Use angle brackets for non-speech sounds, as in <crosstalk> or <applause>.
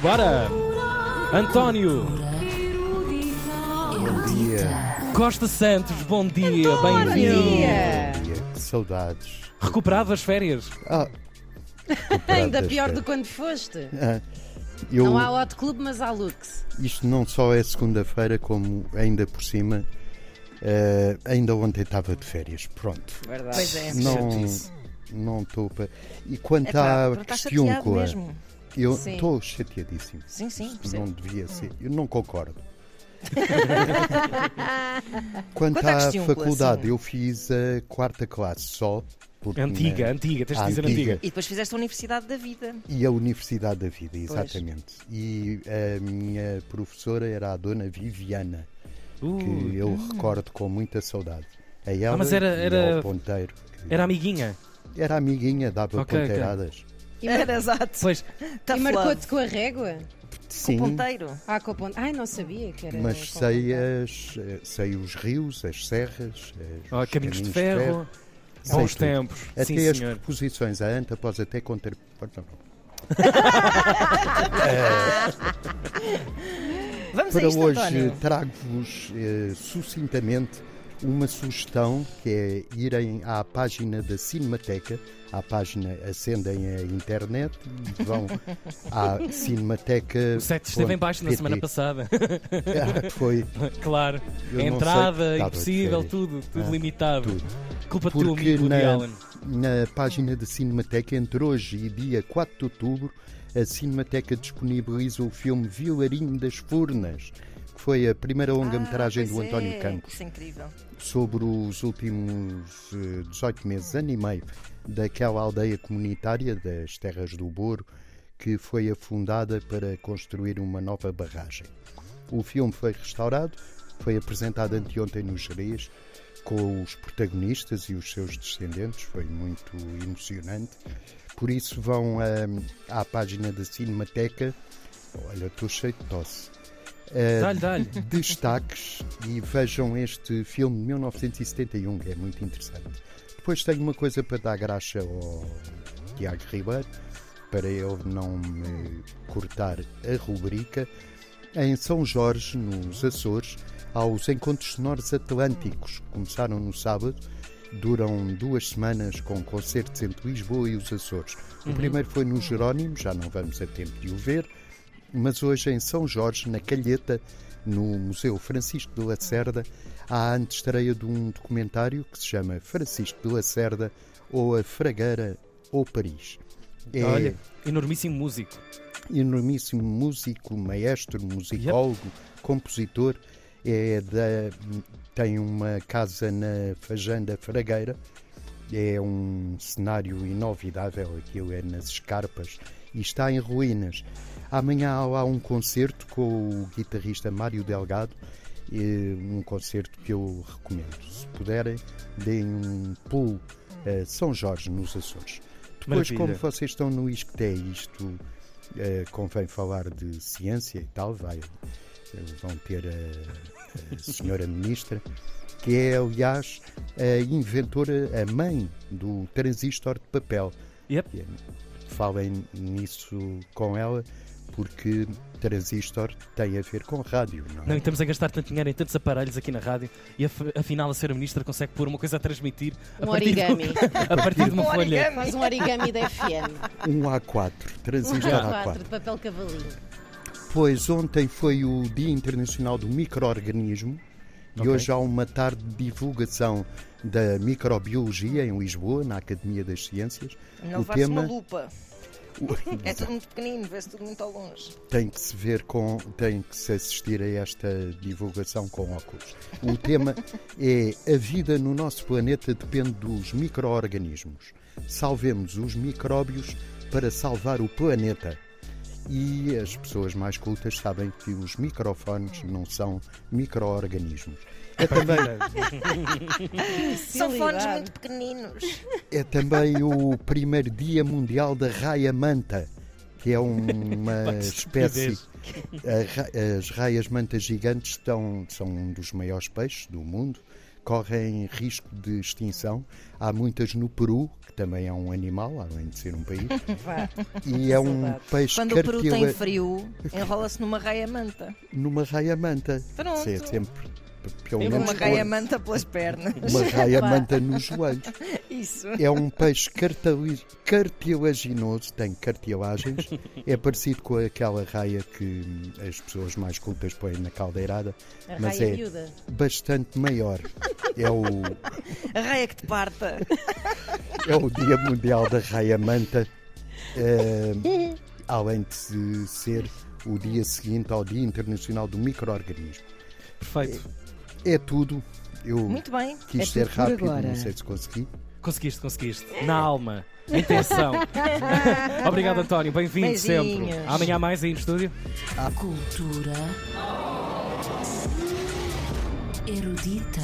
Bora! António Bom dia. Costa Santos, bom dia, António! bem-vindo. Bom dia. Que saudades. Recuperado das férias? Ah, <laughs> Ainda pior é. do que quando foste. Ah, eu, Não há Hot Club, mas há Lux. Isto não só é segunda-feira, como ainda por cima, eh, ainda ontem estava de férias. Pronto. Verdade. Pois é. Não chatice. não estou para. E quanto Epá, à pronto, eu estou chateadíssimo. Sim, sim, Isto não devia ser. Eu não concordo. <laughs> Quanto à faculdade, eu fiz a quarta classe só. porque Antiga, na- antiga, tens de Ah, dizer antiga. antiga. E depois fizeste a Universidade da Vida. E a Universidade da Vida, exatamente. E a minha professora era a dona Viviana, que Uh, eu recordo com muita saudade. A ela mas era- era- ponteiro. que era amiguinha. era amiguinha, dava Ok, ok. ponteiradas. E, Era exato. Pois, Tough e marcou-te com a régua? Com o ponteiro. Ah, com a ponte. Ai, não sabia que era. Mas sei, ponteiro. as, eh, sei os rios, as serras, as, ó, os caminhos de caminhos ferro, sei bons tudo. tempos. Até Sim, as senhor. preposições, a anta após até conter. Perdão. <laughs> Vamos a Para isto, hoje trago-vos eh, sucintamente uma sugestão que é irem à página da Cinemateca, à página acendem a internet e vão <laughs> à Cinemateca. O site esteve em baixo na semana passada. Foi <laughs> claro. Eu entrada, de impossível, tudo, tudo Ah, limitado. tudo. Culpa Porque amigo na- Allen. na página da Cinemateca, entre hoje e dia 4 de outubro, a Cinemateca disponibiliza o filme Vilarinho das Furnas, que foi a primeira longa-metragem Ah, do António é. Campos. Isso é incrível. sobre os últimos eh, 18 meses, ano e meio, daquela aldeia comunitária das Terras do Boro, que foi afundada para construir uma nova barragem. O filme foi restaurado, foi apresentado anteontem no Jerez, com os protagonistas e os seus descendentes, foi muito emocionante. Por isso vão ah, à página da Cinemateca. Olha, estou cheio de tosse. Dá-lhe, dá-lhe. destaques e vejam este filme de 1971, que é muito interessante. Depois tenho uma coisa para dar graxa ao Tiago Ribeiro, para ele não me cortar a rubrica. Em São Jorge, nos Açores, há os Encontros Sonoros Atlânticos, que começaram no sábado, duram duas semanas com concertos entre Lisboa e os Açores. O primeiro foi no Jerónimo, já não vamos a tempo de o ver, mas hoje em São Jorge, na Calheta, no Museu Francisco de Lacerda, há a antestreia de um documentário que se chama Francisco de Lacerda ou a Fragueira ou Paris. É Olha, enormíssimo músico. enormíssimo músico, maestro, musicólogo, compositor. É da, tem uma casa na Fajanda Fragueira. É um cenário inovidável, aquilo é nas escarpas e está em ruínas. Amanhã há um concerto com o guitarrista Mário Delgado, um concerto que eu recomendo. Se puderem, deem um pulo a São Jorge, nos Açores. Depois, Maravilha. como vocês estão no Isqueté, isto eh, convém falar de ciência e tal, vai, eh, vão ter a, a senhora ministra, que é, aliás, a inventora, a mãe do transistor de papel. Yep. Falem nisso com ela, porque transistor tem a ver com rádio, não é? Não, e estamos a gastar tanto dinheiro em tantos aparelhos aqui na rádio e af- afinal a senhora ministra consegue pôr uma coisa a transmitir a Um partir de- origami. <laughs> a partir de uma Um folha. origami. Faz um origami da FM. Um A4, Um transistor A4 A4. de papel cavalinho. Pois ontem foi o Dia Internacional do Microorganismo e Ok. hoje há uma tarde de divulgação da microbiologia em Lisboa, na Academia das Ciências. Não o tema uma lupa. <laughs> É tudo muito pequenino, vê-se tudo muito ao longe. tem que se ver com, tem que se assistir a esta divulgação com óculos. O tema <laughs> é a vida no nosso planeta depende dos microorganismos. Salvemos os micróbios para salvar o planeta. E as pessoas mais cultas sabem que os microfones não são microorganismos. É também, <laughs> São fones muito pequeninos. é também o primeiro Dia Mundial da Raia Manta, que é uma <laughs> espécie. As raias mantas gigantes estão, são um dos maiores peixes do mundo. Correm risco de extinção. Há muitas no Peru, que também é um animal, além de ser um país, <laughs> Vá. e é um peixe Quando o Peru tem frio, enrola-se numa raia manta. numa raia manta. Pronto. Isso é sempre, pelo menos, Uma vou- raia pôr manta pelas pernas. uma raia manta nos joelhos. <laughs> Isso. É um peixe cartilaginoso, tem cartilagens. É parecido com aquela raia que as pessoas mais cultas põem na caldeirada, A mas raia é miúda. bastante maior. É o, A raia que te parta. é o Dia Mundial da Raia Manta, eh, além de se- ser o dia seguinte ao Dia Internacional do Microorganismo. Perfeito. É tudo. Eu Muito bem. quis É ser rápido, agora. não sei se consegui. Conseguiste, conseguiste. Na alma. Na intenção. <laughs> Obrigado, António. Bem-vindo sempre. Amanhã mais aí no estúdio. Cultura erudita.